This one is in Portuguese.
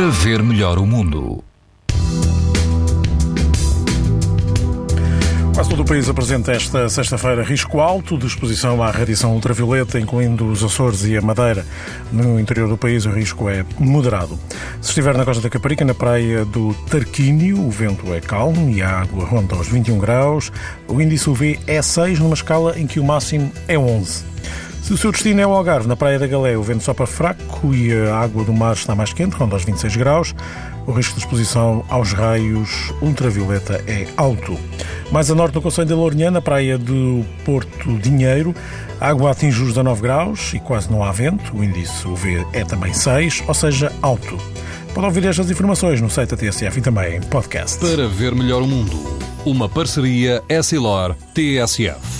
para ver melhor o mundo. Quase todo o país apresenta esta sexta-feira risco alto de exposição à radiação ultravioleta, incluindo os Açores e a Madeira. No interior do país o risco é moderado. Se estiver na costa da Caparica, na praia do Tarquínio, o vento é calmo e a água ronda aos 21 graus. O índice UV é 6 numa escala em que o máximo é 11. Se o seu destino é o Algarve, na Praia da Galé, o vento sopra fraco e a água do mar está mais quente, ronda aos 26 graus. O risco de exposição aos raios ultravioleta é alto. Mais a norte do Conselho de Lourinhã, na praia do Porto Dinheiro, a água atinge os 19 graus e quase não há vento. O índice UV é também 6, ou seja, alto. Pode ouvir estas informações no site da TSF e também em podcast. Para ver melhor o mundo, uma parceria Essilor-TSF.